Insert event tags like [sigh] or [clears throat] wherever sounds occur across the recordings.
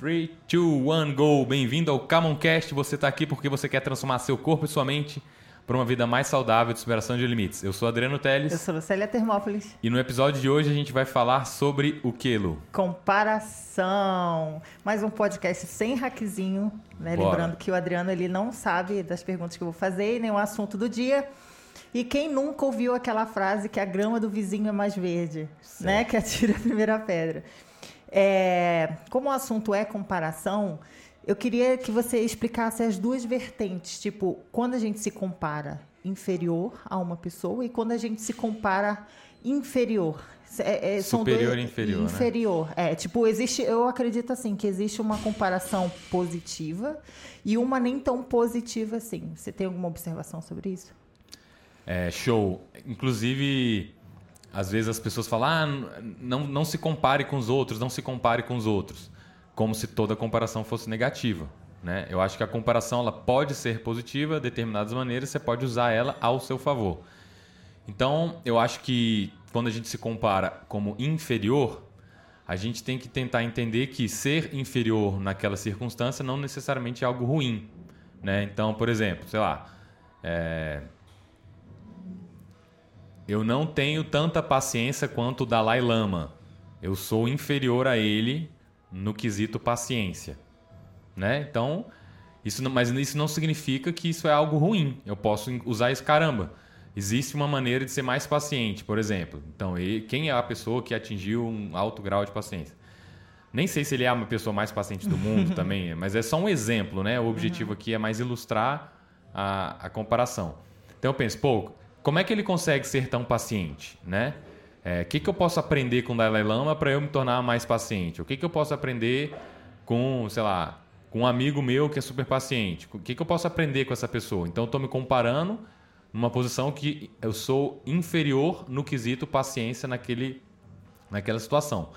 3, 2, 1, go! Bem-vindo ao Camoncast. Você está aqui porque você quer transformar seu corpo e sua mente para uma vida mais saudável de superação de limites. Eu sou Adriano Teles. Eu sou Lucélia Termópolis. E no episódio de hoje a gente vai falar sobre o que, Lu? Comparação. Mais um podcast sem hackzinho, né? Lembrando que o Adriano ele não sabe das perguntas que eu vou fazer e nem o assunto do dia. E quem nunca ouviu aquela frase que a grama do vizinho é mais verde, Certo. né? Que atira a primeira pedra. É, como o assunto é comparação, eu queria que você explicasse as duas vertentes, tipo, quando a gente se compara inferior a uma pessoa e quando a gente se compara inferior. É, é, Superior e inferior, né? Inferior. É, tipo, existe, eu acredito assim, que existe uma comparação positiva e uma nem tão positiva assim. Você tem alguma observação sobre isso? É, show. Inclusive, às vezes as pessoas falam, ah, não, não se compare com os outros, não se compare com os outros. Como se toda comparação fosse negativa. Né? Eu acho que a comparação ela pode ser positiva de determinadas maneiras, você pode usar ela ao seu favor. Então, eu acho que quando a gente se compara como inferior, a gente tem que tentar entender que ser inferior naquela circunstância não necessariamente é algo ruim. Né? Então, por exemplo, sei lá, é, eu não tenho tanta paciência quanto o Dalai Lama. Eu sou inferior a ele no quesito paciência. Né? Então, isso não, mas isso não significa que isso é algo ruim. Eu posso usar isso, caramba. Existe uma maneira de ser mais paciente, por exemplo. Então, e- quem é a pessoa que atingiu um alto grau de paciência? Nem sei se ele é uma pessoa mais paciente do mundo [laughs] também, mas é só um exemplo, né? O objetivo aqui é mais ilustrar a, a comparação. Então eu penso, pô, como é que ele consegue ser tão paciente, né? É, O que, que eu posso aprender com o Dalai Lama para eu me tornar mais paciente? O que, que eu posso aprender com, sei lá, com um amigo meu que é super paciente? O que, que eu posso aprender com essa pessoa? Então eu estou me comparando numa posição que eu sou inferior no quesito paciência naquele, naquela situação.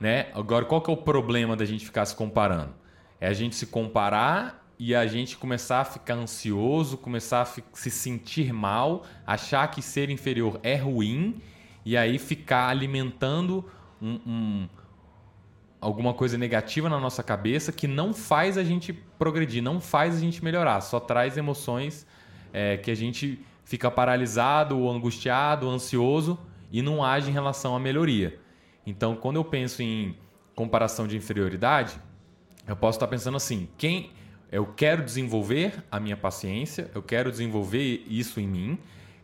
Né? Agora, qual que é o problema da gente ficar se comparando? É a gente se comparar e a gente começar a ficar ansioso, começar a se sentir mal, achar que ser inferior é ruim e aí ficar alimentando um- um, alguma coisa negativa na nossa cabeça que não faz a gente progredir, não faz a gente melhorar, só traz emoções é, que a gente fica paralisado, ou angustiado, ou ansioso e não age em relação à melhoria. Então, quando eu penso em comparação de inferioridade, eu posso estar pensando assim: quem eu quero desenvolver a minha paciência, eu quero desenvolver isso em mim.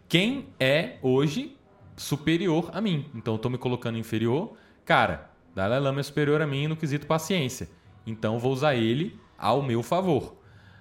Quem é hoje superior a mim? Então, eu estou me colocando inferior. Cara, Dalai Lama é superior a mim no quesito paciência. Então, eu vou usar ele ao meu favor.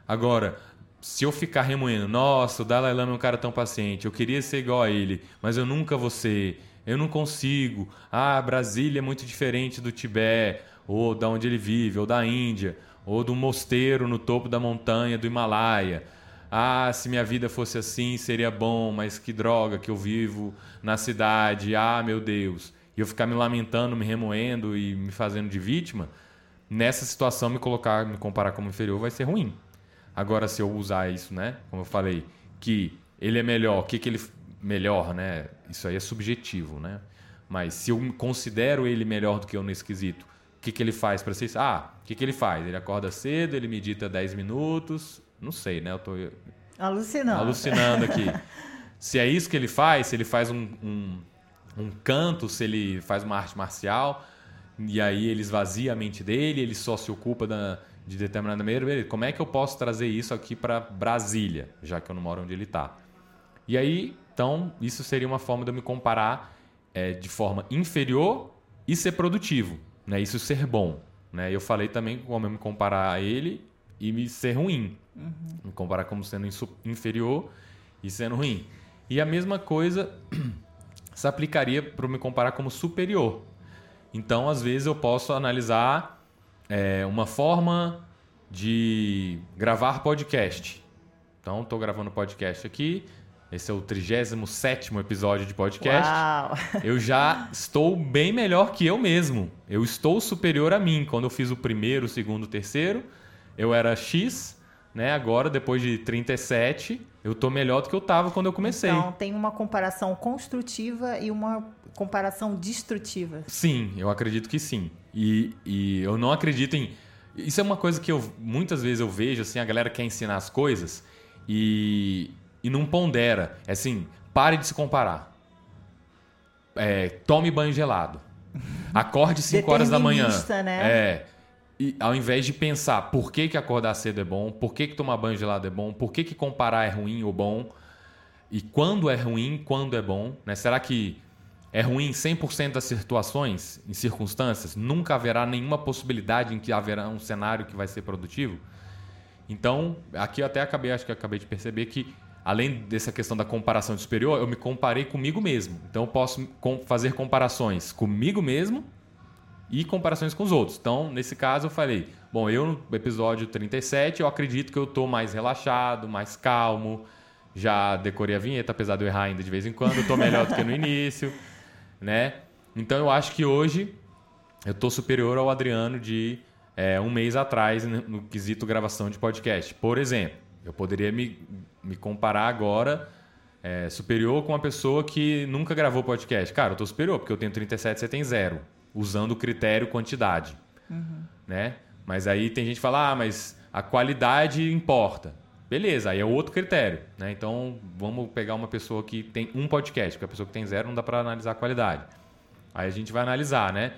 Agora, se eu ficar remoendo, nossa, o Dalai Lama é um cara tão paciente, eu queria ser igual a ele, mas eu nunca vou ser, eu não consigo. Ah, Brasília é muito diferente do Tibete, ou da onde ele vive, ou da Índia, ou do mosteiro no topo da montanha do Himalaia. Ah, se minha vida fosse assim, seria bom, mas que droga que eu vivo na cidade. Ah, meu Deus. E eu ficar me lamentando, me remoendo e me fazendo de vítima, nessa situação me colocar, me comparar como inferior vai ser ruim. Agora, se eu usar isso, né? Como eu falei, que ele é melhor, o que, que ele. Melhor, né? Isso aí é subjetivo, né? Mas se eu considero ele melhor do que eu nesse quesito, o que, que ele faz para ser isso? Ah, o que, que ele faz? Ele acorda cedo, ele medita 10 minutos. Não sei, né? Eu tô Alucinando. alucinando aqui. [laughs] se é isso que ele faz, se ele faz um, um, um canto, se ele faz uma arte marcial, e aí ele esvazia a mente dele, ele só se ocupa da, de determinada maneira, como é que eu posso trazer isso aqui para Brasília, já que eu não moro onde ele está? E aí, então, isso seria uma forma de eu me comparar é, de forma inferior e ser produtivo, né? Isso ser bom, né? Eu falei também como eu me comparar a ele e me ser ruim, me comparar como sendo inferior e sendo ruim. E a mesma coisa [clears throat] se aplicaria para me comparar como superior. Então, às vezes, eu posso analisar é, uma forma de gravar podcast. Então, estou gravando podcast aqui. Esse é o 37 episódio de podcast. Uau! [laughs] Eu já estou bem melhor que eu mesmo. Eu estou superior a mim. Quando eu fiz o primeiro, o segundo, o terceiro, eu era X, né? Agora, depois de 37, eu tô melhor do que eu tava quando eu comecei. Então, tem uma comparação construtiva e uma comparação destrutiva. Sim, eu acredito que sim. E, e eu não acredito em Isso é uma coisa que eu muitas vezes eu vejo, assim, a galera quer ensinar as coisas e, e não pondera. É assim, pare de se comparar. É, tome banho gelado. Acorde 5 horas da manhã. Né? É. E ao invés de pensar por que, que acordar cedo é bom, por que, que tomar banho gelado é bom, por que, que comparar é ruim ou bom, e quando é ruim, quando é bom, né? Será que é ruim em 100% das situações, em circunstâncias? Nunca haverá nenhuma possibilidade em que haverá um cenário que vai ser produtivo? Então, aqui eu até acabei, acho que acabei de perceber que além dessa questão da comparação de superior, eu me comparei comigo mesmo. Então eu posso fazer comparações comigo mesmo e comparações com os outros. Então, nesse caso, eu falei: bom, eu no episódio 37, eu acredito que eu estou mais relaxado, mais calmo. Já decorei a vinheta, apesar de eu errar ainda de vez em quando, eu estou melhor do que no início, [laughs] né? Então eu acho que hoje eu estou superior ao Adriano de é, um mês atrás no quesito gravação de podcast. Por exemplo, eu poderia me, me comparar agora é, superior com uma pessoa que nunca gravou podcast. Cara, eu estou superior, porque eu tenho 37 você tem zero. Usando o critério quantidade. Uhum. Né? Mas aí tem gente que fala, ah, mas a qualidade importa. Beleza, aí é outro critério. Né? Então, vamos pegar uma pessoa que tem um podcast, porque a pessoa que tem zero não dá para analisar a qualidade. Aí a gente vai analisar, né?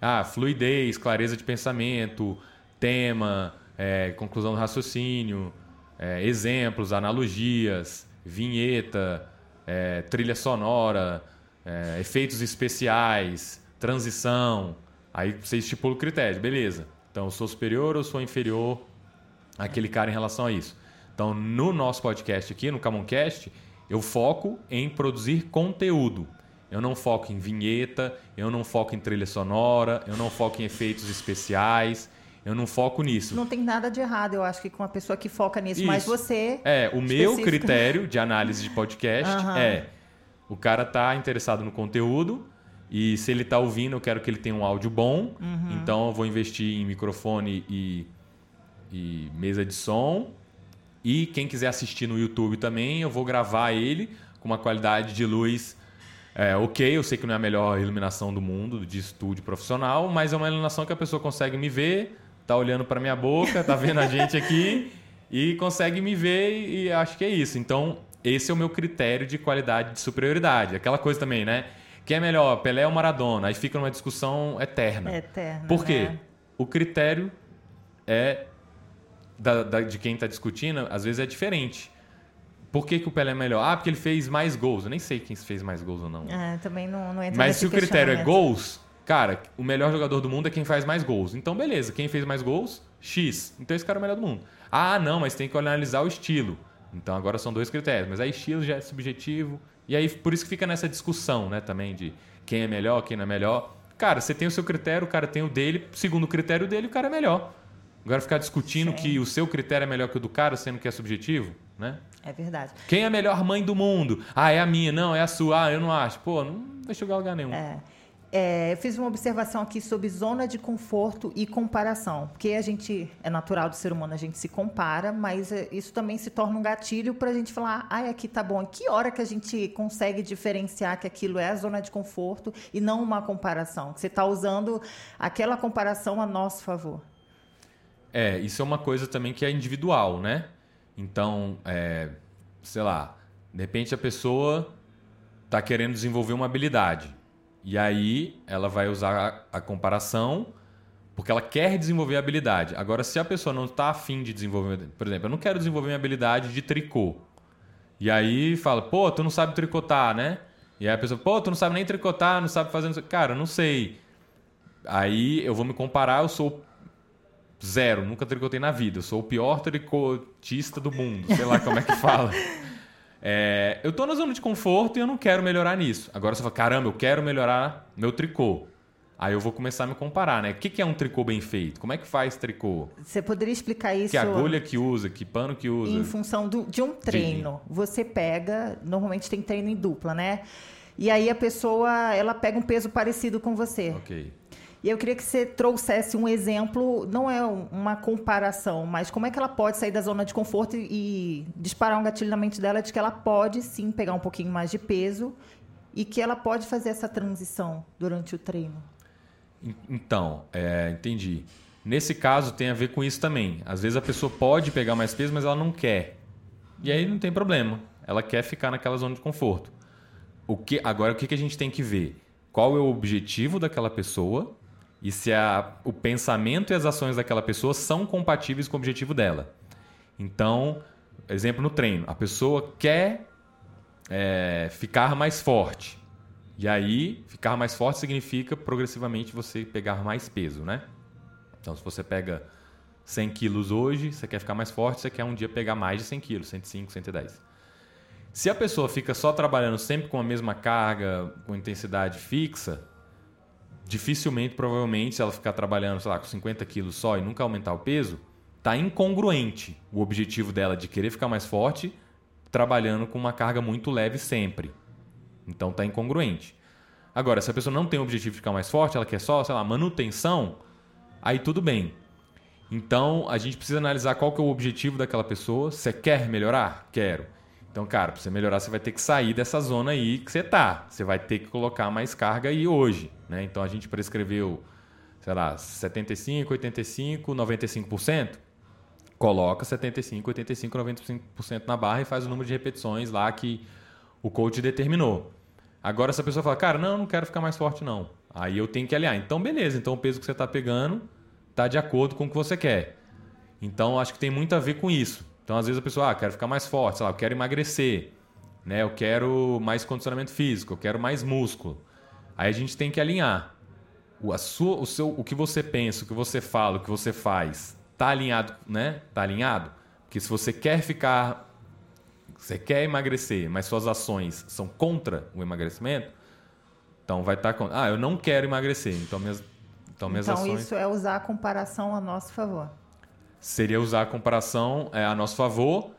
Ah, fluidez, clareza de pensamento, tema, é, conclusão do raciocínio, é, exemplos, analogias, vinheta, é, trilha sonora, é, efeitos especiais, transição. Aí você estipula o critério, beleza. Então, eu sou superior ou sou inferior àquele cara em relação a isso. Então, no nosso podcast aqui, no Camoncast, eu foco em produzir conteúdo. Eu não foco em vinheta, eu não foco em trilha sonora, eu não foco em efeitos especiais, eu não foco nisso. Não tem nada de errado, eu acho que com uma pessoa que foca nisso, Isso. mas você. É, o meu critério de análise de podcast [laughs] uhum. é: o cara tá interessado no conteúdo e se ele tá ouvindo, eu quero que ele tenha um áudio bom, uhum. então eu vou investir em microfone e, e mesa de som. E quem quiser assistir no YouTube também, eu vou gravar ele com uma qualidade de luz é, ok, eu sei que não é a melhor iluminação do mundo de estúdio profissional, mas é uma iluminação que a pessoa consegue me ver, tá olhando para minha boca, tá vendo a gente aqui [laughs] e consegue me ver e acho que é isso. Então, esse é o meu critério de qualidade de superioridade. Aquela coisa também, né? Quem é melhor, Pelé ou Maradona? Aí fica numa discussão eterna. Eterna. Por quê? Né? O critério é da, da, de quem está discutindo, às vezes é diferente. Por que, que o Pelé é melhor? Ah, porque ele fez mais gols. Eu nem sei quem fez mais gols ou não. É, também não, não entra Mas se o critério é gols, Cara, o melhor jogador do mundo é quem faz mais gols. Então, beleza, quem fez mais gols? X. Então esse cara é o melhor do mundo. Ah, não, mas tem que analisar o estilo. Então agora são dois critérios. Mas aí estilo já é subjetivo. E aí por isso que fica nessa discussão, né, também, de quem é melhor, quem não é melhor. Cara, você tem o seu critério, o cara tem o dele. Segundo o critério dele, o cara é melhor. Agora ficar discutindo Sim. que o seu critério é melhor que o do cara, sendo que é subjetivo, né? É verdade. Quem é a melhor mãe do mundo? Ah, é a minha. Não, é a sua. Ah, eu não acho. Pô, não vai chegar a lugar nenhum. É. É, fiz uma observação aqui sobre zona de conforto e comparação, porque a gente é natural do ser humano, a gente se compara, mas é, isso também se torna um gatilho para a gente falar, ai, aqui tá bom. que hora que a gente consegue diferenciar que aquilo é a zona de conforto e não uma comparação? Que você está usando aquela comparação a nosso favor. É, isso é uma coisa também que é individual, né? Então, é, sei lá, de repente a pessoa está querendo desenvolver uma habilidade e aí ela vai usar a, a comparação porque ela quer desenvolver a habilidade. Agora, se a pessoa não está afim de desenvolver, por exemplo, eu não quero desenvolver minha habilidade de tricô. E aí fala, pô, tu não sabe tricotar, né? E aí a pessoa, pô, tu não sabe nem tricotar, não sabe fazer. Cara, não sei. Aí eu vou me comparar, eu sou zero, nunca tricotei na vida. Eu sou o pior tricotista do mundo, sei lá como é que fala. [laughs] É, eu tô na zona de conforto e eu não quero melhorar nisso. Agora você fala, caramba, eu quero melhorar meu tricô. Aí eu vou começar a me comparar, né? O que é um tricô bem feito? Como é que faz tricô? Você poderia explicar isso? Que agulha que usa, que pano que usa? Em função do, de um treino. De... Você pega, normalmente tem treino em dupla, né? E aí a pessoa, ela pega um peso parecido com você. Ok. E eu queria que você trouxesse um exemplo, não é uma comparação, mas como é que ela pode sair da zona de conforto e disparar um gatilho na mente dela de que ela pode sim pegar um pouquinho mais de peso e que ela pode fazer essa transição durante o treino. Então, é, entendi. Nesse caso, tem a ver com isso também. Às vezes a pessoa pode pegar mais peso, mas ela não quer. E aí não tem problema. Ela quer ficar naquela zona de conforto. O que, agora, o que, que a gente tem que ver? Qual é o objetivo daquela pessoa e se a, o pensamento e as ações daquela pessoa são compatíveis com o objetivo dela. Então, exemplo no treino, a pessoa quer é, ficar mais forte. E aí, ficar mais forte significa progressivamente você pegar mais peso, né? Então, se você pega 100 quilos hoje, você quer ficar mais forte, você quer um dia pegar mais de 100 quilos, 105, 110. Se a pessoa fica só trabalhando sempre com a mesma carga, com intensidade fixa, dificilmente, provavelmente, se ela ficar trabalhando, sei lá, com 50 quilos só e nunca aumentar o peso, tá incongruente o objetivo dela de querer ficar mais forte trabalhando com uma carga muito leve sempre. Então tá incongruente. Agora, se a pessoa não tem o objetivo de ficar mais forte, ela quer só, sei lá, manutenção, aí tudo bem. Então, a gente precisa analisar qual que é o objetivo daquela pessoa. Você quer melhorar? Quero. Então, cara, para você melhorar, você vai ter que sair dessa zona aí que você tá. Você vai ter que colocar mais carga aí hoje. Né? Então, a gente prescreveu, sei lá, 75, 85, 95%. Coloca 75, 85, 95% na barra e faz o número de repetições lá que o coach determinou. Agora, se a pessoa fala, cara, não, não quero ficar mais forte, não. Aí eu tenho que alinhar. Então, beleza. Então, o peso que você está pegando está de acordo com o que você quer. Então, acho que tem muito a ver com isso. Então, às vezes a pessoa, ah, quero ficar mais forte, sei lá, eu quero emagrecer, né? Eu quero mais condicionamento físico, eu quero mais músculo. Aí a gente tem que alinhar. O, a sua, o, seu, o que você pensa, o que você fala, o que você faz, tá alinhado, né? Tá alinhado? Porque se você quer ficar, você quer emagrecer, mas suas ações são contra o emagrecimento, então vai estar tá contra. Ah, eu não quero emagrecer, então minhas, então minhas então, ações. Então isso é usar a comparação a nosso favor seria usar a comparação é, a nosso favor,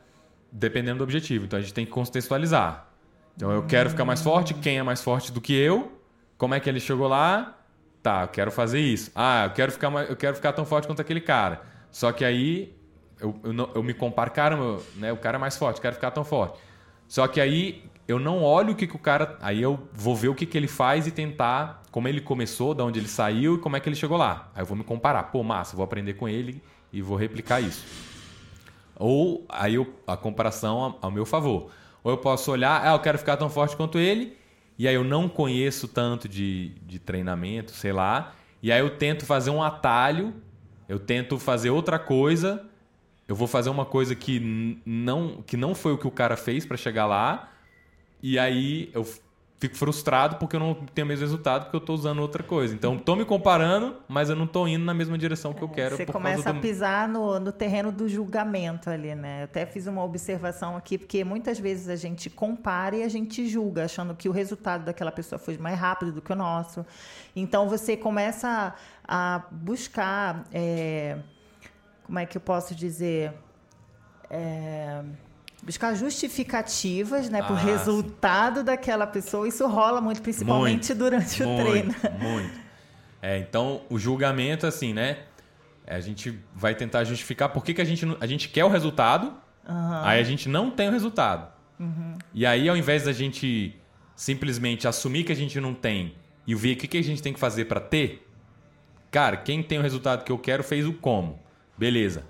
dependendo do objetivo. Então a gente tem que contextualizar. Então eu quero ficar mais forte, quem é mais forte do que eu? Como é que ele chegou lá? Tá, eu quero fazer isso. Ah, eu quero ficar, eu quero ficar tão forte quanto aquele cara. Só que aí eu, eu, não, eu me comparo, caramba, né, o cara é mais forte, quero ficar tão forte. Só que aí eu não olho o que, que o cara. Aí eu vou ver o que, que ele faz e tentar como ele começou, de onde ele saiu e como é que ele chegou lá. Aí eu vou me comparar. Pô, massa, vou aprender com ele e vou replicar isso. Ou aí eu, a comparação ao meu favor. Ou eu posso olhar, ah, eu quero ficar tão forte quanto ele, e aí eu não conheço tanto de, de treinamento, sei lá, e aí eu tento fazer um atalho, eu tento fazer outra coisa, eu vou fazer uma coisa que não, que não foi o que o cara fez para chegar lá, e aí eu fico frustrado porque eu não tenho o mesmo resultado porque eu estou usando outra coisa. Então, estou me comparando, mas eu não estou indo na mesma direção que eu quero. Você começa a pisar no, no terreno do julgamento ali, né? Eu até fiz uma observação aqui, porque muitas vezes a gente compara e a gente julga, achando que o resultado daquela pessoa foi mais rápido do que o nosso. Então, você começa a, a buscar... É, como é que eu posso dizer... É, buscar justificativas, né, ah, por resultado sim. daquela pessoa. Isso rola muito, principalmente muito, durante muito, o treino. [laughs] Muito. É, então, o julgamento, assim, né? A gente vai tentar justificar por que, que a, gente, a gente quer o resultado, uhum. aí a gente não tem o resultado. Uhum. E aí, ao invés da gente simplesmente assumir que a gente não tem e ver o que, que a gente tem que fazer para ter, cara, quem tem o resultado que eu quero fez o como. Beleza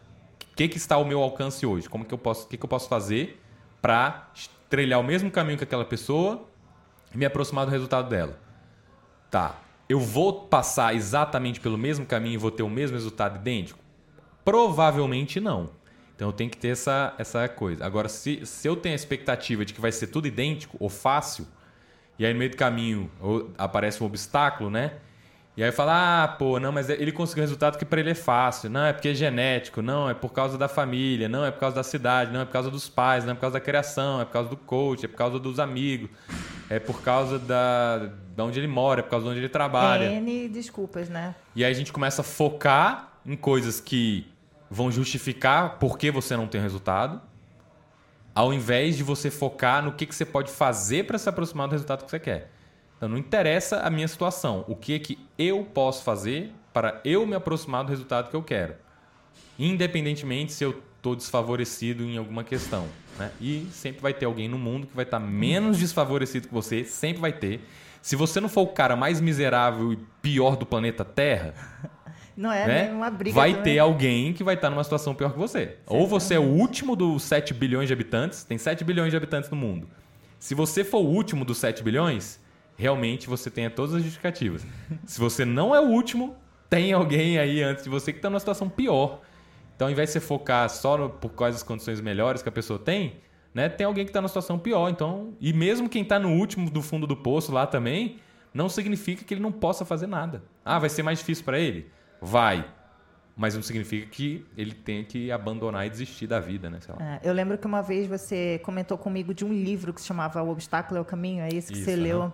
que, que está ao meu alcance hoje? Como que eu posso, o que, que eu posso fazer para trilhar o mesmo caminho que aquela pessoa e me aproximar do resultado dela? Tá. Eu vou passar exatamente pelo mesmo caminho e vou ter o mesmo resultado idêntico? Provavelmente não. Então eu tenho que ter essa, essa coisa. Agora, se, se eu tenho a expectativa de que vai ser tudo idêntico ou fácil, e aí no meio do caminho aparece um obstáculo, né? E aí fala, ah, pô, não, mas ele conseguiu um resultado que para ele é fácil. Não, é porque é genético, não, é por causa da família, não, é por causa da cidade, não, é por causa dos pais, não é por causa da criação, é por causa do coach, é por causa dos amigos, é por causa da, de onde ele mora, é por causa de onde ele trabalha. N desculpas, né? E aí a gente começa a focar em coisas que vão justificar por que você não tem resultado, ao invés de você focar no que, que você pode fazer para se aproximar do resultado que você quer. Então não interessa a minha situação, o que é que eu posso fazer para eu me aproximar do resultado que eu quero. Independentemente se eu estou desfavorecido em alguma questão. Né? E sempre vai ter alguém no mundo que vai estar tá menos desfavorecido que você, sempre vai ter. Se você não for o cara mais miserável e pior do planeta Terra, [laughs] Não é né? uma briga. Vai também. ter alguém que vai estar numa situação pior que você. Ou você é o último dos 7 bilhões de habitantes, tem 7 bilhões de habitantes no mundo. Se você for o último dos 7 bilhões, realmente você tem todas as justificativas. Se você não é o último, tem alguém aí antes de você que está numa situação pior. Então, ao invés de você focar só no, por quais as condições melhores que a pessoa tem, né, tem alguém que está numa situação pior. Então, e mesmo quem está no último do fundo do poço lá também, não significa que ele não possa fazer nada. Ah, vai ser mais difícil para ele? Vai. Mas não significa que ele tenha que abandonar e desistir da vida, né? É, eu lembro que uma vez você comentou comigo de um livro que se chamava O Obstáculo é o Caminho, é esse que Isso, você aham. leu.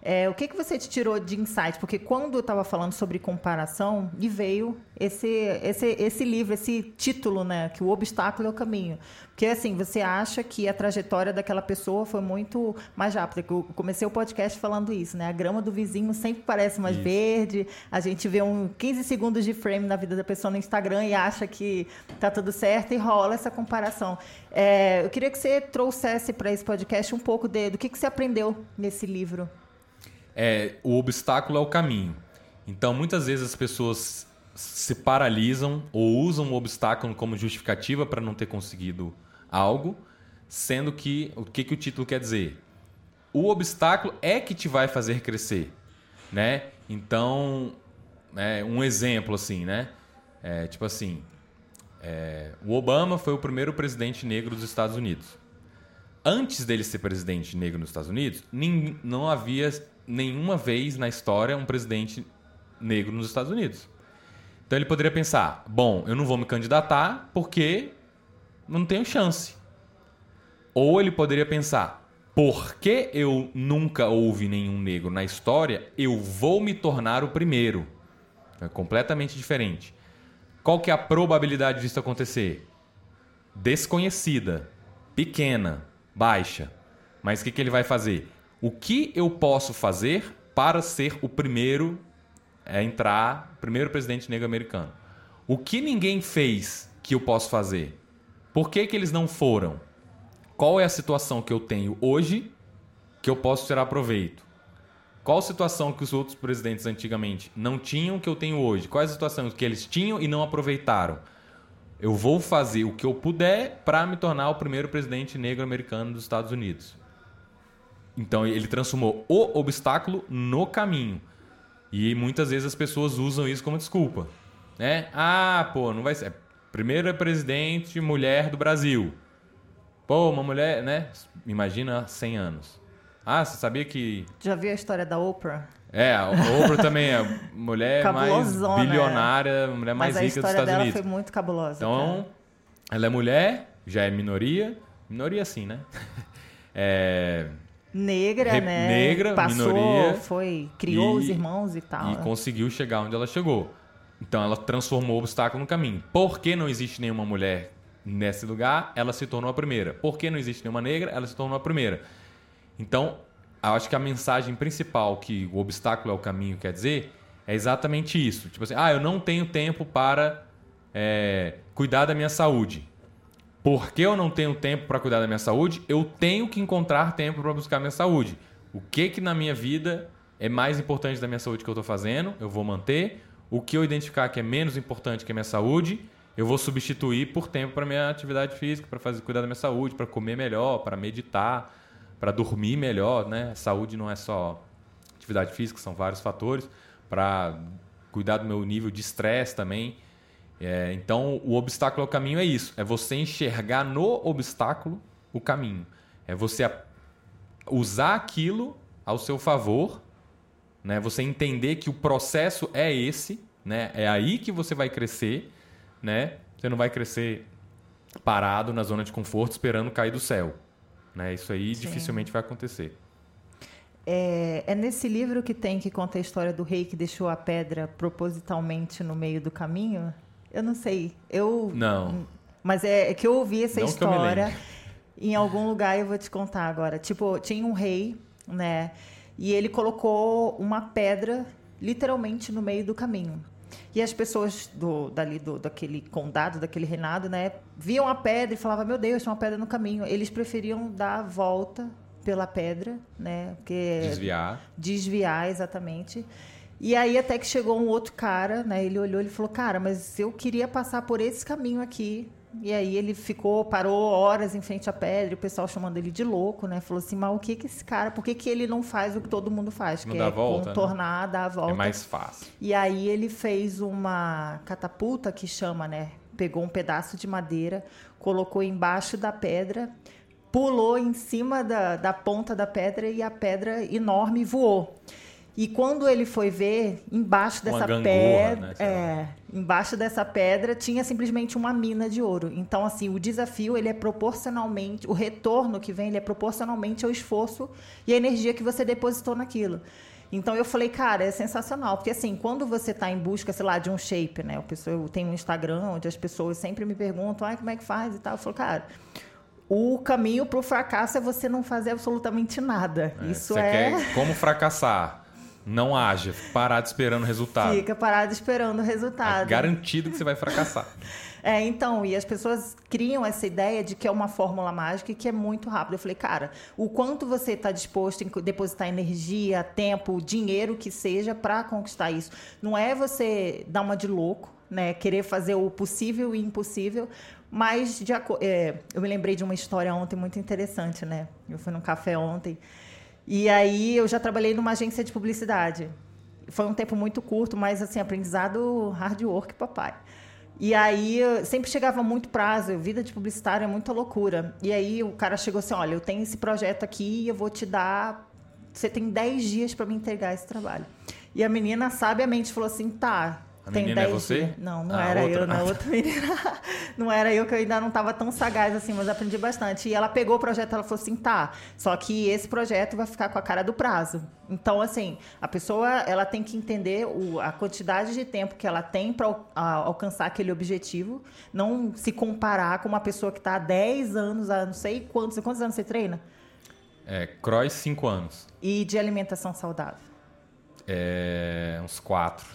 É, o que, que você te tirou de insight? Porque quando eu estava falando sobre comparação, me veio esse, esse, esse livro, esse título, né? Que o obstáculo é o caminho. Porque, assim, você acha que a trajetória daquela pessoa foi muito mais rápida. Eu comecei o podcast falando isso, né? A grama do vizinho sempre parece mais Isso. verde. A gente vê um 15 segundos de frame na vida da pessoa no Instagram e acha que tá tudo certo e rola essa comparação. É, eu queria que você trouxesse para esse podcast um pouco de, do que, que você aprendeu nesse livro. É, o obstáculo é o caminho. Então, muitas vezes as pessoas se paralisam ou usam o obstáculo como justificativa para não ter conseguido algo, sendo que o que, que o título quer dizer? O obstáculo é que te vai fazer crescer, né? Então, é, um exemplo assim, né? É, tipo assim, é, o Obama foi o primeiro presidente negro dos Estados Unidos. Antes dele ser presidente negro nos Estados Unidos, nin- não havia nenhuma vez na história um presidente negro nos Estados Unidos. Então ele poderia pensar: bom, eu não vou me candidatar porque não tenho chance. Ou ele poderia pensar: porque eu nunca houve nenhum negro na história, eu vou me tornar o primeiro. É completamente diferente. Qual que é a probabilidade disso acontecer? Desconhecida, pequena, baixa. Mas o que, que ele vai fazer? O que eu posso fazer para ser o primeiro a entrar, primeiro presidente negro americano? O que ninguém fez que eu posso fazer? Por que, que eles não foram? Qual é a situação que eu tenho hoje que eu posso tirar proveito? Qual situação que os outros presidentes antigamente não tinham que eu tenho hoje? Quais situações que eles tinham e não aproveitaram? Eu vou fazer o que eu puder para me tornar o primeiro presidente negro americano dos Estados Unidos. Então ele transformou o obstáculo no caminho. E muitas vezes as pessoas usam isso como desculpa. Né? Ah, pô, não vai ser. Primeira presidente mulher do Brasil. Pô, uma mulher, né? Imagina 100 anos. Ah, você sabia que Já viu a história da Oprah? É, a Oprah também é a mulher mais Cabulosona, bilionária, a mulher mais Mas a rica dos história Estados dela Unidos. foi muito cabulosa. Então, ela é mulher, já é minoria. Minoria sim, né? [laughs] É, cara. negra, re- né? negra, Passou, minoria, foi, criou e- os irmãos e tal. e conseguiu chegar onde ela chegou. Então, ela transformou o obstáculo no caminho. Por que não existe nenhuma mulher nesse lugar? Ela se tornou a primeira. Por que não existe nenhuma negra? Ela se tornou a primeira. Então, acho que a mensagem principal que o obstáculo é o caminho quer dizer é exatamente isso. Tipo assim, ah, eu não tenho tempo para é, cuidar da minha saúde. Porque eu não tenho tempo para cuidar da minha saúde, eu tenho que encontrar tempo para buscar minha saúde. O que que na minha vida é mais importante da minha saúde que eu estou fazendo, eu vou manter. O que eu identificar que é menos importante que a minha saúde, eu vou substituir por tempo para minha atividade física, para fazer cuidar da minha saúde, para comer melhor, para meditar, para dormir melhor, né? Saúde não é só atividade física, são vários fatores, para cuidar do meu nível de estresse também. É, então, o obstáculo ao caminho é isso: é você enxergar no obstáculo o caminho. É você usar aquilo ao seu favor, né? Você entender que o processo é esse, né? É aí que você vai crescer, né? Você não vai crescer parado na zona de conforto esperando cair do céu, né? Isso aí Sim. dificilmente vai acontecer. É, é nesse livro que tem que conta a história do rei que deixou a pedra propositalmente no meio do caminho? Eu não sei. Eu Não. Mas é, é que eu ouvi essa Não história em algum lugar eu vou te contar agora. Tipo, tinha um rei, né? E ele colocou uma pedra literalmente no meio do caminho. E as pessoas do, dali do, daquele condado, daquele reinado, né, viam a pedra e falavam: Meu Deus, tem uma pedra no caminho. Eles preferiam dar a volta pela pedra, né? Porque Desviar. desviar exatamente. E aí até que chegou um outro cara, né? Ele olhou e falou, cara, mas eu queria passar por esse caminho aqui. E aí ele ficou, parou horas em frente à pedra, e o pessoal chamando ele de louco, né? Falou assim, mas o que que esse cara, por que, que ele não faz o que todo mundo faz? Não que dá é volta, né? contornar, dar a volta. É mais fácil. E aí ele fez uma catapulta que chama, né? Pegou um pedaço de madeira, colocou embaixo da pedra, pulou em cima da, da ponta da pedra e a pedra enorme voou. E quando ele foi ver, embaixo dessa gangorra, pedra, né, é, embaixo dessa pedra tinha simplesmente uma mina de ouro. Então, assim, o desafio ele é proporcionalmente, o retorno que vem ele é proporcionalmente ao esforço e à energia que você depositou naquilo. Então eu falei, cara, é sensacional, porque assim, quando você está em busca, sei lá, de um shape, né? Eu tenho um Instagram onde as pessoas sempre me perguntam, ah, como é que faz e tal. Eu falo, cara, o caminho para o fracasso é você não fazer absolutamente nada. É, Isso você é. quer como fracassar? Não haja, parado esperando o resultado. Fica parado esperando o É resultado. garantido que você vai fracassar. [laughs] É, então, e as pessoas criam essa ideia de que é uma fórmula mágica e que é muito rápido. Eu falei, cara, o quanto você está disposto a depositar energia, tempo, dinheiro que seja para conquistar isso. Não é você dar uma de louco, né? Querer fazer o possível e impossível, mas de é, eu me lembrei de uma história ontem muito interessante, né? Eu fui num café ontem e aí eu já trabalhei numa agência de publicidade. Foi um tempo muito curto, mas assim, aprendizado hard work, papai. E aí sempre chegava muito prazo, vida de publicitário é muita loucura. E aí o cara chegou assim: olha, eu tenho esse projeto aqui eu vou te dar. Você tem 10 dias para me entregar esse trabalho. E a menina sabiamente falou assim: tá. A tem menina é 10 você? dias. Não, não Ah, era outra. eu, não, outra [laughs] menina. não era eu que eu ainda não estava tão sagaz assim, mas aprendi bastante. E ela pegou o projeto, ela falou assim: tá, só que esse projeto vai ficar com a cara do prazo. Então, assim, a pessoa ela tem que entender o, a quantidade de tempo que ela tem para alcançar aquele objetivo, não se comparar com uma pessoa que está há 10 anos, há não sei quantos, quantos anos você treina, É, Cross, 5 anos. e de alimentação saudável. É, uns 4.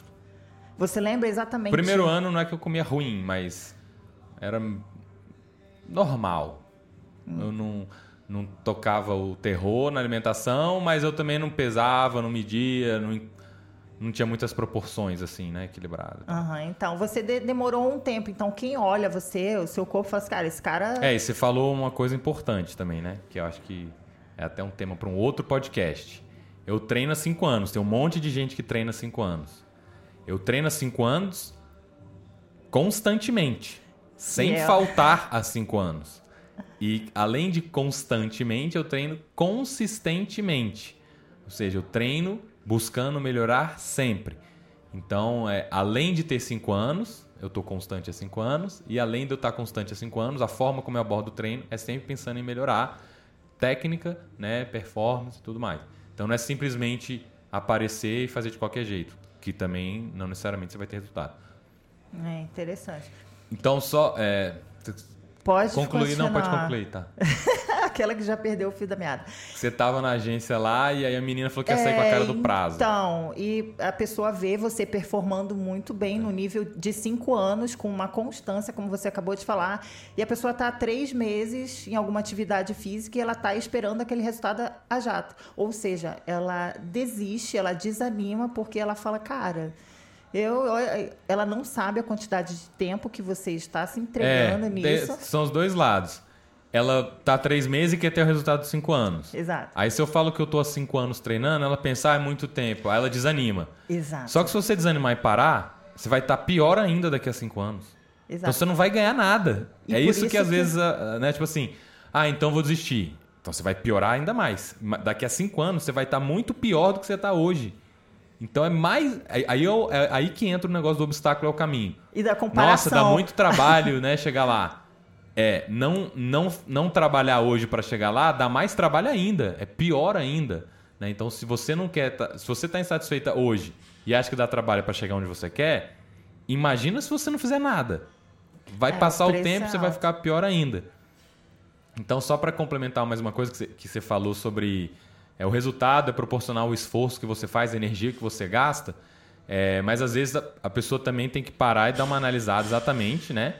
Você lembra exatamente? Primeiro ano não é que eu comia ruim, mas era normal. Eu não, não tocava o terror na alimentação, mas eu também não pesava, não media, não, não tinha muitas proporções assim, né, equilibradas. Aham, então, você de- demorou um tempo. Então, quem olha você, o seu corpo, fala assim, cara, esse cara... É, e você falou uma coisa importante também, né? Que eu acho que é até um tema para um outro podcast. Eu treino há 5 anos, tem um monte de gente que treina há 5 anos. Eu treino há 5 anos constantemente, sem faltar há 5 anos. E além de constantemente, eu treino consistentemente. Ou seja, eu treino buscando melhorar sempre. Então, é, além de ter 5 anos, eu estou constante há 5 anos, e além de eu estar constante há 5 anos, a forma como eu abordo o treino é sempre pensando em melhorar técnica, né, performance e tudo mais. Então não é simplesmente aparecer e fazer de qualquer jeito, que também não necessariamente você vai ter resultado. É interessante. Então só é, Pode concluir, não pode concluir, tá? [laughs] Aquela que já perdeu o fio da meada. Você tava na agência lá e aí a menina falou que ia sair com a cara do prazo. Então, e a pessoa vê você performando muito bem no nível de cinco anos, com uma constância, como você acabou de falar, e a pessoa está há três meses em alguma atividade física e ela está esperando aquele resultado a jato. Ou seja, ela desiste, ela desanima porque ela fala, cara. Eu, ela não sabe a quantidade de tempo que você está se entregando É, nisso. são os dois lados. Ela tá três meses e quer ter o resultado de cinco anos. Exato. Aí se eu falo que eu tô há cinco anos treinando, ela pensa, ah, é muito tempo. Aí ela desanima. Exato. Só que se você desanimar e parar, você vai estar pior ainda daqui a cinco anos. Exato. Então você não vai ganhar nada. E é por isso, que isso às que- vezes, ah, né? Tipo assim, ah, então vou desistir. Então você vai piorar ainda mais. Ma- Daqui a cinco anos você vai estar muito pior do que você está hoje. Então é mais. aí- eu- é aí que entra o negócio do obstáculo é o caminho. E da Nossa, comparação. dá muito [laughs] trabalho, né? Chegar lá. É, não, não, não trabalhar hoje para chegar lá dá mais trabalho ainda. É pior ainda. né? Então, se você não quer. tá- se você está insatisfeita hoje e acha que dá trabalho para chegar onde você quer, imagina se você não fizer nada. Vai É, passar o tempo, é você vai ficar pior ainda. Então, só para complementar mais uma coisa que você, que você falou sobre é, o resultado é proporcional ao esforço que você faz, a energia que você gasta. É, mas às vezes a, a pessoa também tem que parar e dar uma analisada exatamente, né?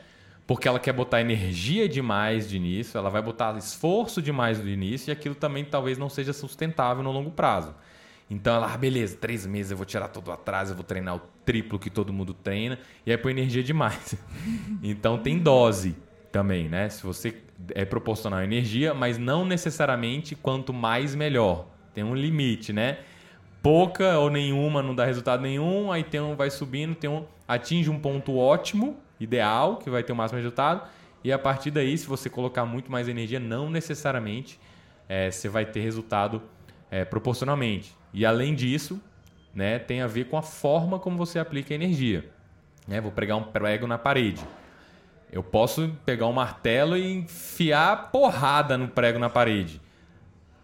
Porque ela quer botar energia demais de início, ela vai botar esforço demais no início e aquilo também talvez não seja sustentável no longo prazo. Então ela, ah, beleza, três meses eu vou tirar todo o atraso, eu vou treinar o triplo que todo mundo treina, e aí põe energia demais. [laughs] então tem dose também, né? Se você é proporcional à energia, mas não necessariamente quanto mais melhor. Tem um limite, né? Pouca ou nenhuma não dá resultado nenhum, aí tem um vai subindo, tem um atinge um ponto ótimo, ideal, que vai ter o máximo resultado, e a partir daí, se você colocar muito mais energia, não necessariamente é, você vai ter resultado é, proporcionalmente. E além disso, né, tem a ver com a forma como você aplica a energia. Né? Vou pregar um prego na parede. Eu posso pegar um martelo e enfiar porrada no prego na parede.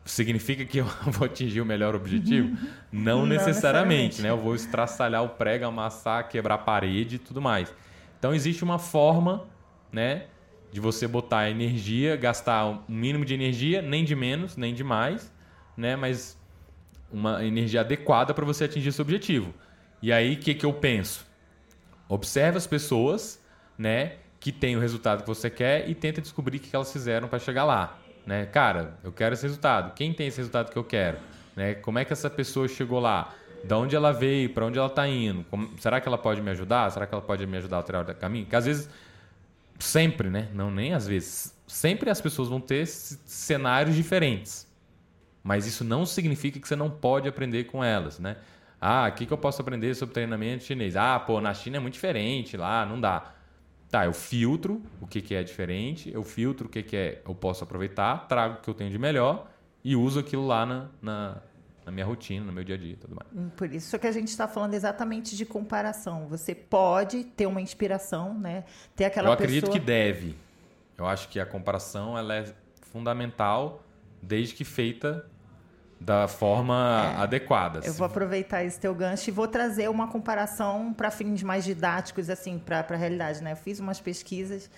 Significa que eu [laughs] vou atingir o melhor objetivo? [laughs] Não, Não necessariamente, necessariamente, né? Eu vou estraçalhar o prego, amassar, quebrar a parede e tudo mais. Então existe uma forma, né, de você botar energia, gastar um mínimo de energia, nem de menos, nem de mais, né, mas uma energia adequada para você atingir seu objetivo. E aí o que que eu penso? Observe as pessoas, né, que tem o resultado que você quer e tenta descobrir o que elas fizeram para chegar lá. Né? Cara, eu quero esse resultado. Quem tem esse resultado que eu quero? Né? Como é que essa pessoa chegou lá? Da onde ela veio? Para onde ela está indo? Como... será que ela pode me ajudar? Será que ela pode me ajudar a alterar o caminho? Porque às vezes, sempre, né? Não nem às vezes, sempre as pessoas vão ter cenários diferentes. Mas isso não significa que você não pode aprender com elas, né? Ah, o que, que eu posso aprender sobre treinamento chinês? Ah, pô, na China é muito diferente lá, não dá. Tá, eu filtro o que, que é diferente, eu filtro o que, que é, eu posso aproveitar, trago o que eu tenho de melhor e uso aquilo lá na, na, na minha rotina, no meu dia a dia tudo mais. Hum, por isso que a gente está falando exatamente de comparação. Você pode ter uma inspiração, né? Ter aquela Eu acredito pessoa... que deve. Eu acho que a comparação ela é fundamental desde que feita da forma é, adequada. Eu vou aproveitar esse teu gancho e vou trazer uma comparação para fins mais didáticos, assim, para a realidade. Né? Eu fiz umas pesquisas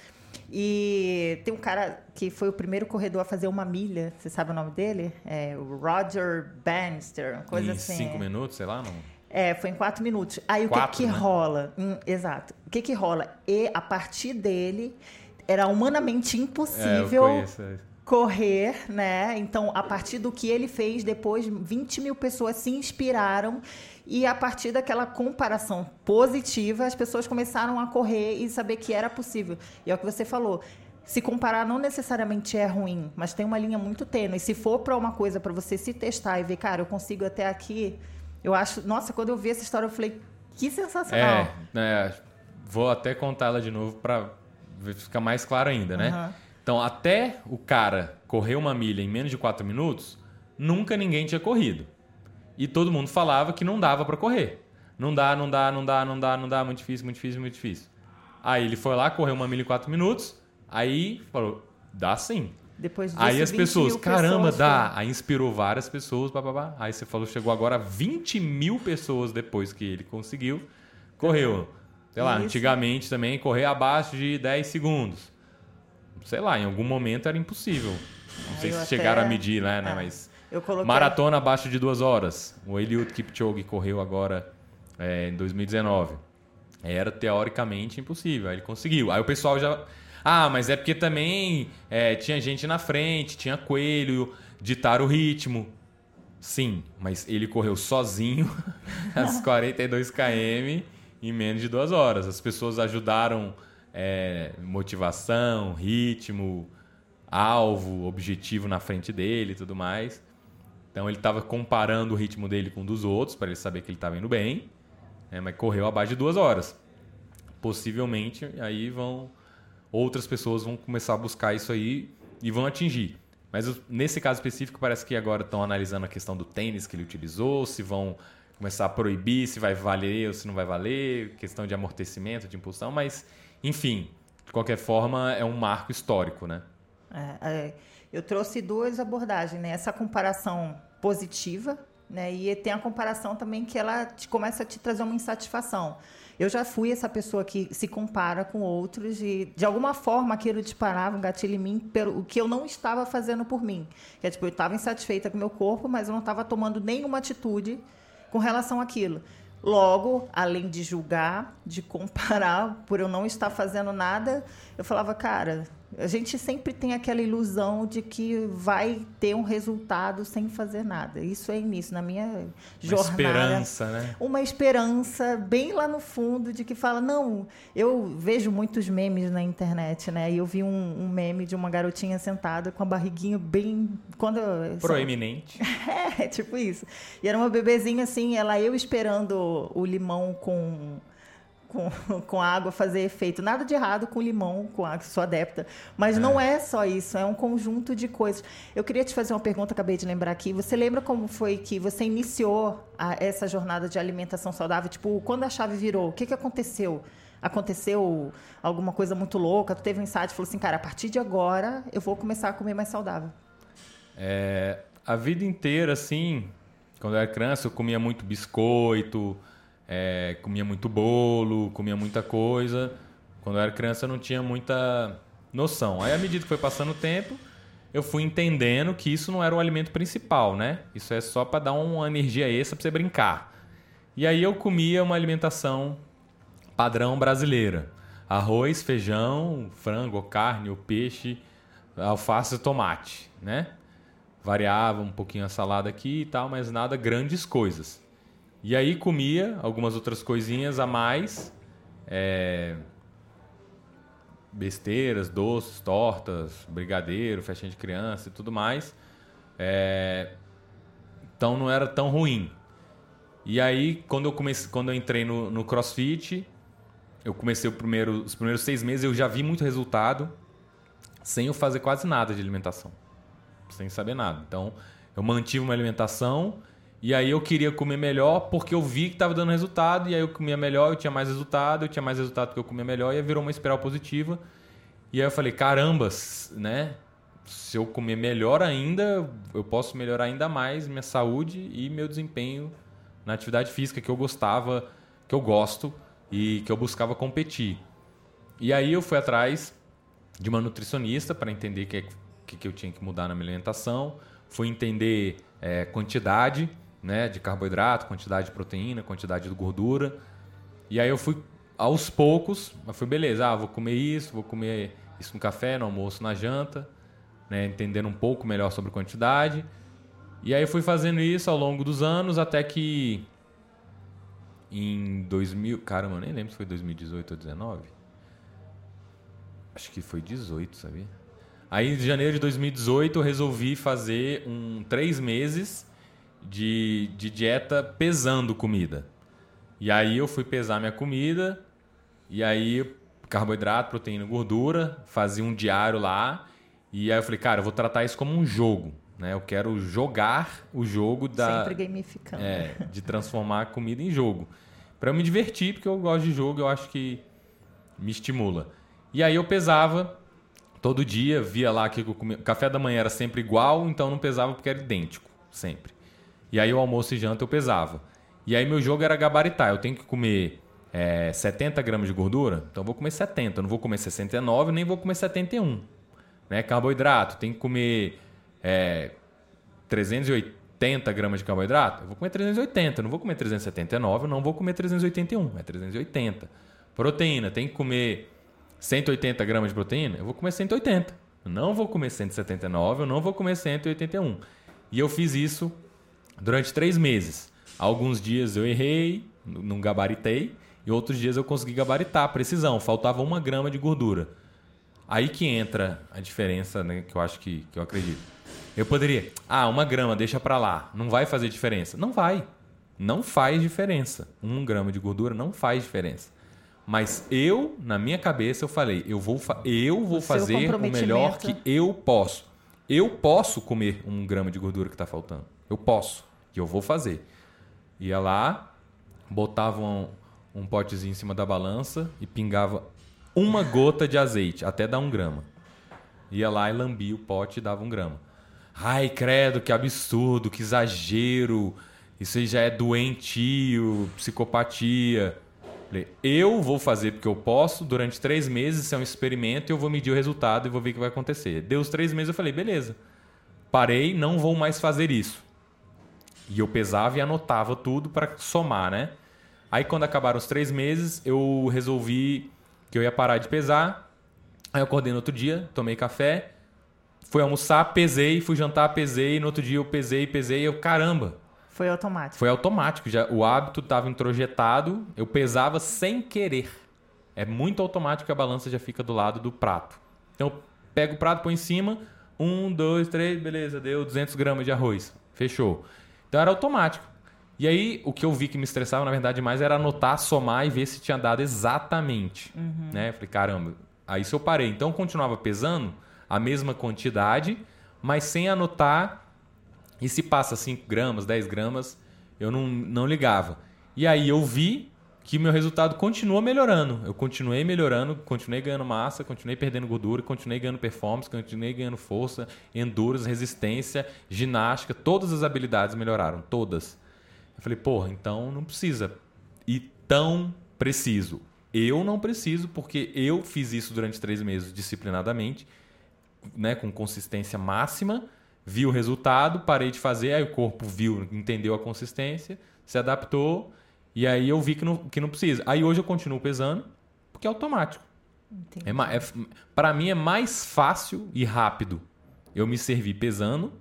e tem um cara que foi o primeiro corredor a fazer uma milha, você sabe o nome dele? É o Roger Bannister, coisa em assim. cinco minutos, sei lá, não? É, foi em quatro minutos. Aí quatro, o que, que né? rola? Hum, exato. O que, que rola? E a partir dele era humanamente impossível. É, eu conheço correr, né? Então, a partir do que ele fez, depois 20 mil pessoas se inspiraram e a partir daquela comparação positiva, as pessoas começaram a correr e saber que era possível. E é o que você falou. Se comparar não necessariamente é ruim, mas tem uma linha muito tênue. E se for para uma coisa para você se testar e ver, cara, eu consigo até aqui, eu acho, nossa, quando eu vi essa história eu falei, que sensacional. É, é vou até contar ela de novo para ficar mais claro ainda, né? Uhum. Então, até o cara correr uma milha em menos de 4 minutos, nunca ninguém tinha corrido. E todo mundo falava que não dava para correr. Não dá, não dá, não dá, não dá, não dá, muito difícil, muito difícil, muito difícil. Aí ele foi lá, correu uma milha em 4 minutos, aí falou, dá sim. Depois disso, aí as pessoas, caramba, pessoas dá. Foi... Aí inspirou várias pessoas, babá. Aí você falou, chegou agora a 20 mil pessoas depois que ele conseguiu. Correu. Sei lá, Isso. antigamente também, correr abaixo de 10 segundos sei lá, em algum momento era impossível. Não sei se até... chegaram a medir, né? né? Mas coloquei... maratona abaixo de duas horas. O Eliud Kipchoge correu agora é, em 2019. Era teoricamente impossível. Aí ele conseguiu. Aí o pessoal já. Ah, mas é porque também é, tinha gente na frente, tinha coelho, ditaram o ritmo. Sim, mas ele correu sozinho as 42 km em menos de duas horas. As pessoas ajudaram é, motivação, ritmo, alvo, objetivo na frente dele e tudo mais. Então ele estava comparando o ritmo dele com o dos outros para ele saber que ele estava indo bem, né, mas correu abaixo de duas horas. Possivelmente aí vão outras pessoas vão começar a buscar isso aí e vão atingir. Mas nesse caso específico parece que agora estão analisando a questão do tênis que ele utilizou, se vão começar a proibir, se vai valer ou se não vai valer, questão de amortecimento, de impulsão, mas enfim, de qualquer forma, é um marco histórico, né? É, é, eu trouxe duas abordagens, né? Essa comparação positiva, né? E tem a comparação também que ela te, começa a te trazer uma insatisfação. Eu já fui essa pessoa que se compara com outros e, de alguma forma, aquilo disparava um gatilho em mim pelo que eu não estava fazendo por mim. Que é, tipo, eu estava insatisfeita com o meu corpo, mas eu não estava tomando nenhuma atitude com relação àquilo. Logo, além de julgar, de comparar, por eu não estar fazendo nada, eu falava, cara, A gente sempre tem aquela ilusão de que vai ter um resultado sem fazer nada. Isso é início na minha Uma jornada. esperança, né? Uma esperança bem lá no fundo de que fala, não, eu vejo muitos memes na internet, né? E eu vi um, um meme de uma garotinha sentada com a barriguinha bem. Quando Proeminente. [laughs] é, tipo isso. E era uma bebezinha assim, ela eu esperando o limão com, com, [laughs] com água fazer efeito. Nada de errado com limão, com água, sou adepta. Mas não é só isso, é um conjunto de coisas. Eu queria te fazer uma pergunta, acabei de lembrar aqui. Você lembra como foi que você iniciou a- essa jornada de alimentação saudável? Tipo, quando a chave virou, o que, que aconteceu? Aconteceu alguma coisa muito louca? Tu teve um insight e falou assim, cara, a partir de agora eu vou começar a comer mais saudável. É, a vida inteira, assim, quando eu era criança, eu comia muito biscoito, é, comia muito bolo, comia muita coisa. Quando eu era criança, eu não tinha muita noção. Aí, à medida que foi passando o tempo, eu fui entendendo que isso não era o alimento principal, né? Isso é só para dar uma energia extra para você brincar. E aí eu comia uma alimentação padrão brasileira. Arroz, feijão, frango, carne, peixe, alface e tomate, né? Variava um pouquinho a salada aqui e tal, mas nada grandes coisas. E aí comia algumas outras coisinhas a mais, é, besteiras, doces, tortas, brigadeiro, festinha de criança e tudo mais. É, então não era tão ruim. E aí, quando eu comecei, quando eu entrei no, no CrossFit, eu comecei primeiro, os primeiros seis meses, eu já vi muito resultado sem eu fazer quase nada de alimentação, sem saber nada. Então, eu mantive uma alimentação e aí eu queria comer melhor porque eu vi que estava dando resultado e aí eu comia melhor, eu tinha mais resultado, eu tinha mais resultado porque eu comia melhor e aí virou uma espiral positiva. E aí eu falei, carambas, né? Se eu comer melhor ainda, eu posso melhorar ainda mais minha saúde e meu desempenho na atividade física que eu gostava, que eu gosto e que eu buscava competir. E aí eu fui atrás de uma nutricionista para entender o que, que, que eu tinha que mudar na minha alimentação. Fui entender é, quantidade né, de carboidrato, quantidade de proteína, quantidade de gordura. E aí eu fui aos poucos, eu fui beleza, ah, vou comer isso, vou comer isso no café, no almoço, na janta, né, entendendo um pouco melhor sobre quantidade. E aí eu fui fazendo isso ao longo dos anos até que em 2000, caramba, eu nem lembro se foi 2018 ou 2019. Acho que foi 18, sabia? Aí em janeiro de 2018 eu resolvi fazer um três meses de, de dieta pesando comida. E aí eu fui pesar minha comida, e aí carboidrato, proteína, gordura, fazia um diário lá. E aí eu falei, cara, eu vou tratar isso como um jogo. Né? Eu quero jogar o jogo da. Sempre gamificando. É, de transformar a comida em jogo. Pra eu me divertir, porque eu gosto de jogo, eu acho que me estimula. E aí eu pesava todo dia, via lá que. O café da manhã era sempre igual, então não pesava porque era idêntico, sempre. E aí o almoço e janta eu pesava. E aí meu jogo era gabaritar. Eu tenho que comer é, 70 gramas de gordura, então vou comer 70. Eu não vou comer 69, nem vou comer 71. Né? Carboidrato, tem que comer é, 380 gramas de carboidrato, eu vou comer 380, eu não vou comer 379, eu não vou comer 381, é 380. Proteína, tem que comer 180 gramas de proteína, eu vou comer 180. Eu não vou comer 179, eu não vou comer 181. E eu fiz isso durante três meses. Alguns dias eu errei, não gabaritei, e outros dias eu consegui gabaritar, precisão, faltava uma grama de gordura. Aí que entra a diferença, né, que eu acho que, que eu acredito. Eu poderia, ah, uma grama, deixa pra lá, não vai fazer diferença. Não vai. Não faz diferença. Um grama de gordura não faz diferença. Mas eu, na minha cabeça, eu falei, eu vou, eu vou O seu fazer o melhor que eu posso. Eu posso comer um grama de gordura que está faltando. Eu posso. E eu vou fazer. Ia lá, botava um, um potezinho em cima da balança e pingava uma gota de azeite, até dar um grama. Ia lá e lambia o pote e dava um grama. Ai, credo, que absurdo, que exagero. Isso aí já é doentio, psicopatia. Eu vou fazer porque eu posso, durante três meses, isso é um experimento, eu vou medir o resultado e vou ver o que vai acontecer. Deu os três meses, eu falei, beleza. Parei, não vou mais fazer isso. E eu pesava e anotava tudo para somar, né? Aí quando acabaram os três meses, eu resolvi que eu ia parar de pesar Aí eu acordei no outro dia, tomei café, fui almoçar, pesei, fui jantar, pesei, no outro dia eu pesei, pesei, eu, caramba. Foi automático. Foi automático, já o hábito estava introjetado, eu pesava sem querer. É muito automático que a balança já fica do lado do prato. Então eu pego o prato, põe em cima, um, dois, três, beleza, deu 200 gramas de arroz, fechou. Então era automático. E aí, o que eu vi que me estressava, na verdade, mais era anotar, somar e ver se tinha dado exatamente. Uhum. Né? Falei, caramba. Aí se eu parei. Então, eu continuava pesando a mesma quantidade, mas sem anotar. E se passa 5 gramas, 10 gramas, eu não, não ligava. E aí eu vi que meu resultado continua melhorando. Eu continuei melhorando, continuei ganhando massa, continuei perdendo gordura, continuei ganhando performance, continuei ganhando força, endurance, resistência, ginástica, todas as habilidades melhoraram, todas. Eu falei, porra, então não precisa ir tão preciso. Eu não preciso, porque eu fiz isso durante três meses disciplinadamente, né, com consistência máxima, vi o resultado, parei de fazer, aí o corpo viu, entendeu a consistência, se adaptou, e aí eu vi que não, que não precisa. Aí hoje eu continuo pesando, porque é automático. É, é, para mim é mais fácil e rápido eu me servir pesando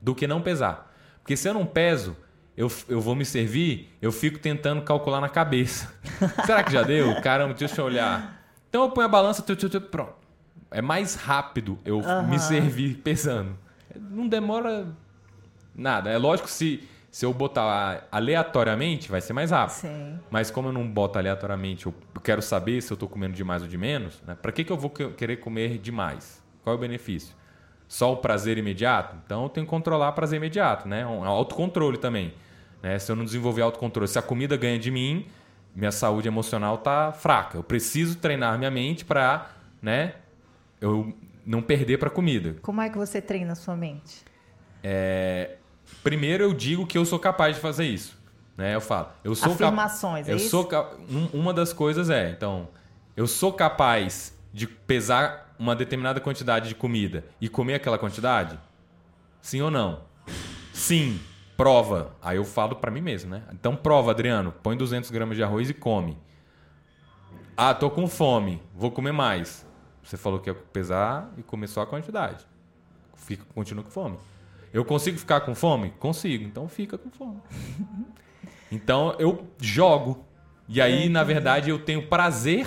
do que não pesar. Porque se eu não peso, eu, eu vou me servir, eu fico tentando calcular na cabeça. [laughs] Será que já deu? Caramba, deixa eu olhar. Então eu ponho a balança, tu, tu, tu, pronto. É mais rápido eu uhum. me servir pesando. Não demora nada. É lógico se, se eu botar aleatoriamente, vai ser mais rápido. Sim. Mas como eu não boto aleatoriamente, eu quero saber se eu estou comendo de mais ou de menos, né? para que, que eu vou querer comer demais? Qual é o benefício? Só o prazer imediato? Então eu tenho que controlar o prazer imediato, né? Um autocontrole também. Né? Se eu não desenvolver autocontrole, se a comida ganha de mim, minha saúde emocional tá fraca. Eu preciso treinar minha mente para, né, eu não perder para comida. Como é que você treina a sua mente? É, primeiro eu digo que eu sou capaz de fazer isso, né? Eu falo, eu sou afirmações, cap... é eu isso? sou uma das coisas é, então, eu sou capaz de pesar uma determinada quantidade de comida e comer aquela quantidade? Sim ou não? Sim. Prova. Aí eu falo para mim mesmo, né? Então prova, Adriano. Põe 200 gramas de arroz e come. Ah, tô com fome. Vou comer mais. Você falou que ia pesar e comer só a quantidade. Fica, continua com fome. Eu consigo ficar com fome? Consigo. Então fica com fome. [laughs] então eu jogo. E aí, na verdade, eu tenho prazer.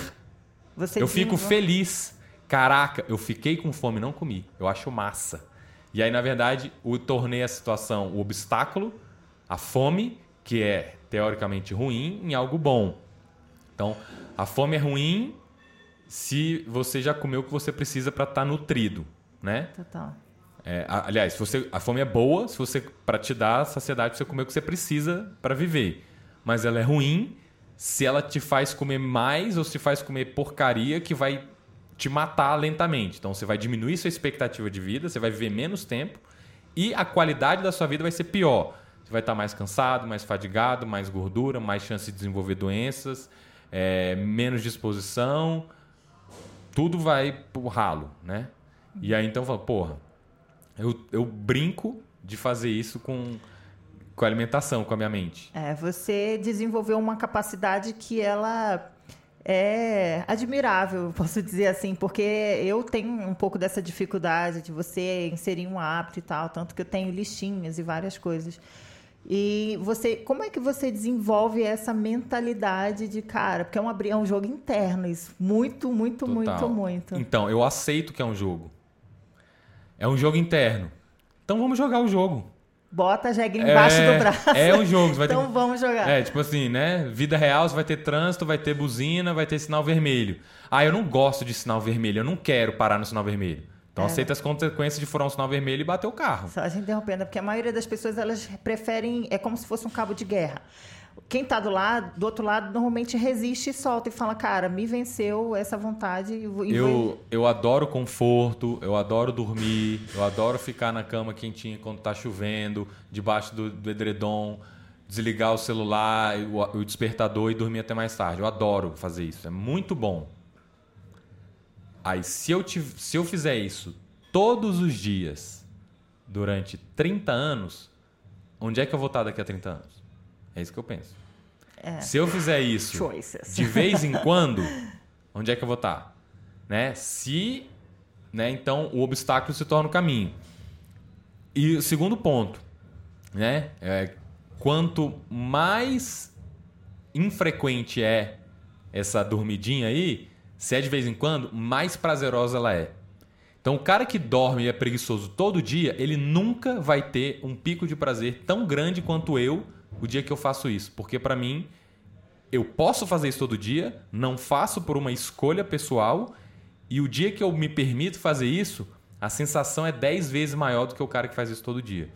Você eu fico feliz Caraca, eu fiquei com fome, não comi. Eu acho massa. E aí, na verdade, eu tornei a situação, o obstáculo, a fome, que é teoricamente ruim, em algo bom. Então, a fome é ruim se você já comeu o que você precisa para estar tá nutrido, né? Total. É, aliás, você, a fome é boa se você para te dar saciedade você comer o que você precisa para viver. Mas ela é ruim se ela te faz comer mais ou se faz comer porcaria que vai te matar lentamente. Então você vai diminuir sua expectativa de vida, você vai viver menos tempo e a qualidade da sua vida vai ser pior. Você vai estar mais cansado, mais fadigado, mais gordura, mais chance de desenvolver doenças, é, menos disposição. Tudo vai pro ralo, né? E aí então fala, porra, eu, eu brinco de fazer isso com, com a alimentação, com a minha mente. É, você desenvolveu uma capacidade que ela é admirável, [laughs] posso dizer assim, porque eu tenho um pouco dessa dificuldade de você inserir um hábito e tal, tanto que eu tenho listinhas e várias coisas. E você, como é que você desenvolve essa mentalidade de cara? Porque é um, é um jogo interno, isso. Muito, muito, Total. muito, muito. Então, eu aceito que é um jogo. É um jogo interno. Então vamos jogar o jogo. Bota a jegue embaixo é, do braço. É um jogo. Vai então ter... vamos jogar. É, tipo assim, né? Vida real, você vai ter trânsito, vai ter buzina, vai ter sinal vermelho. Ah, eu não gosto de sinal vermelho, eu não quero parar no sinal vermelho. Então é. aceita as consequências de furar um sinal vermelho e bater o carro. Só a gente interrompendo, porque a maioria das pessoas elas preferem, é como se fosse um cabo de guerra quem está do lado, do outro lado, normalmente resiste e solta e fala, cara, me venceu essa vontade. Eu, eu adoro conforto, eu adoro dormir, eu adoro ficar na cama quentinha quando está chovendo, debaixo do, do, edredom, desligar o celular, o, o despertador e dormir até mais tarde. Eu adoro fazer isso, é muito bom. Aí, se eu, te, se eu fizer isso todos os dias durante 30 anos, onde é que eu vou estar daqui a 30 anos? É isso que eu penso. É. Se eu fizer isso Choices. de vez em [laughs] quando, onde é que eu vou estar? né? Se, né, então o obstáculo se torna o caminho. E o segundo ponto, né, é, quanto mais infrequente é essa dormidinha aí, se é de vez em quando, mais prazerosa ela é. Então, o cara que dorme e é preguiçoso todo dia, ele nunca vai ter um pico de prazer tão grande quanto eu o dia que eu faço isso. Porque, para mim, eu posso fazer isso todo dia, não faço por uma escolha pessoal, e o dia que eu me permito fazer isso, a sensação é 10 vezes maior do que o cara que faz isso todo dia.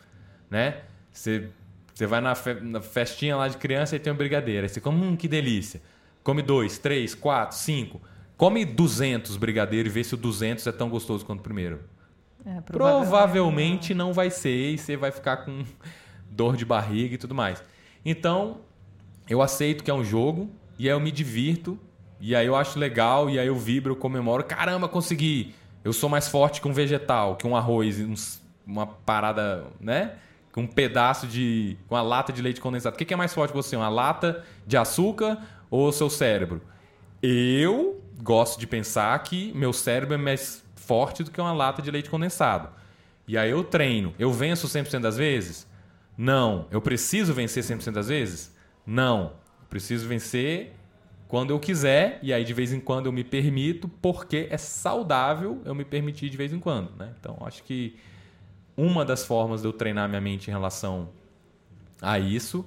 Né? Você, você vai na, fe, na festinha lá de criança e tem uma brigadeira. Aí você come, hum, que delícia. Come dois, três, quatro, cinco. Come 200 brigadeiros e vê se o 200 é tão gostoso quanto o primeiro. É, provavelmente, provavelmente não vai ser e você vai ficar com dor de barriga e tudo mais. Então, eu aceito que é um jogo e aí eu me divirto e aí eu acho legal e aí eu vibro, eu comemoro. Caramba, consegui! Eu sou mais forte que um vegetal, que um arroz, uma parada, né? Com um pedaço de. com uma lata de leite condensado. O que é mais forte que você? Uma lata de açúcar ou seu cérebro? Eu gosto de pensar que meu cérebro é mais forte do que uma lata de leite condensado. E aí eu treino. Eu venço 100% das vezes? Não. Eu preciso vencer 100% das vezes? Não. Eu preciso vencer quando eu quiser e aí de vez em quando eu me permito porque é saudável eu me permitir de vez em quando, né? Então acho que uma das formas de eu treinar minha mente em relação a isso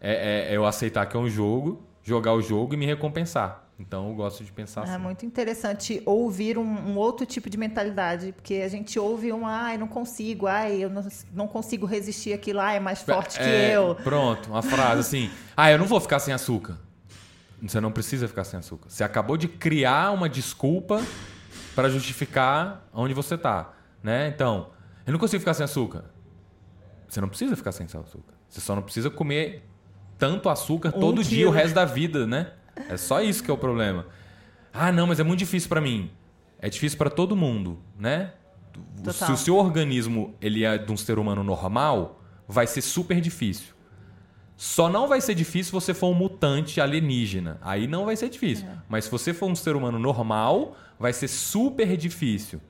é, é, é eu aceitar que é um jogo, jogar o jogo e me recompensar. Então eu gosto de pensar é assim. É muito interessante ouvir um, um, outro tipo de mentalidade, porque a gente ouve um, ai, não consigo, ai, eu não, não consigo resistir aquilo, ai, é mais forte é, que eu. Pronto, uma frase assim, [laughs] ah, eu não vou ficar sem açúcar. Você não precisa ficar sem açúcar. Você acabou de criar uma desculpa para justificar onde você está, né? Então, eu não consigo ficar sem açúcar. Você não precisa ficar sem açúcar. Você só não precisa comer tanto açúcar um todo quilo. dia o resto da vida, né? É só isso que é o problema. Ah, não, mas é muito difícil para mim. É difícil para todo mundo, né? Total. Se o seu organismo ele é de um ser humano normal, vai ser super difícil. Só não vai ser difícil se você for um mutante alienígena. Aí não vai ser difícil. É. Mas se você for um ser humano normal, vai ser super difícil.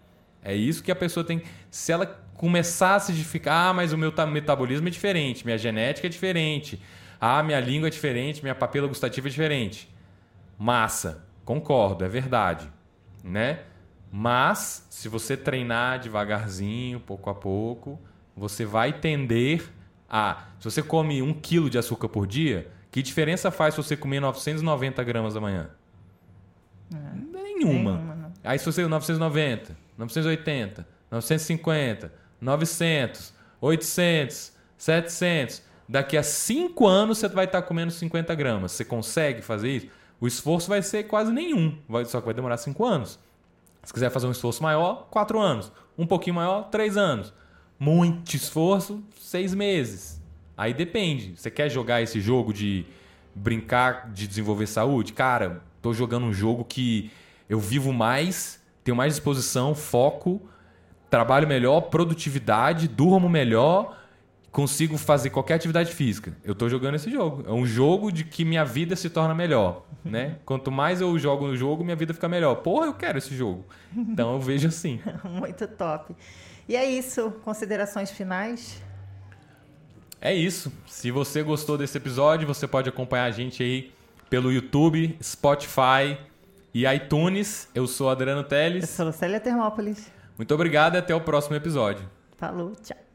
É isso que a pessoa tem. Se ela começar a se ficar, ah, mas o meu metabolismo é diferente, minha genética é diferente, ah, minha língua é diferente, minha papila gustativa é diferente. Massa, concordo, é verdade, né? Mas se você treinar devagarzinho, pouco a pouco, você vai tender a. Se você come um quilo de açúcar por dia, que diferença faz se você comer 990 gramas amanhã? É, nenhuma. nenhuma Aí se você 990, 980, 950, 900, 800, 700, daqui a 5 anos você vai estar comendo 50 gramas. Você consegue fazer isso? O esforço vai ser quase nenhum, vai, só que vai demorar 5 anos. Se quiser fazer um esforço maior, 4 anos. Um pouquinho maior, 3 anos. Muito esforço, 6 meses. Aí depende. Você quer jogar esse jogo de brincar de desenvolver saúde? Cara, tô jogando um jogo que eu vivo mais, tenho mais disposição, foco, trabalho melhor, produtividade, durmo melhor consigo fazer qualquer atividade física. Eu estou jogando esse jogo. É um jogo de que minha vida se torna melhor, [laughs] né? Quanto mais eu jogo no jogo, minha vida fica melhor. Porra, eu quero esse jogo. Então eu vejo assim. [laughs] Muito top. E é isso. Considerações finais? É isso. Se você gostou desse episódio, você pode acompanhar a gente aí pelo YouTube, Spotify e iTunes. Eu sou Adriano Teles. Eu sou Lucélia Termópolis. Muito obrigado e até o próximo episódio. Falou, tchau.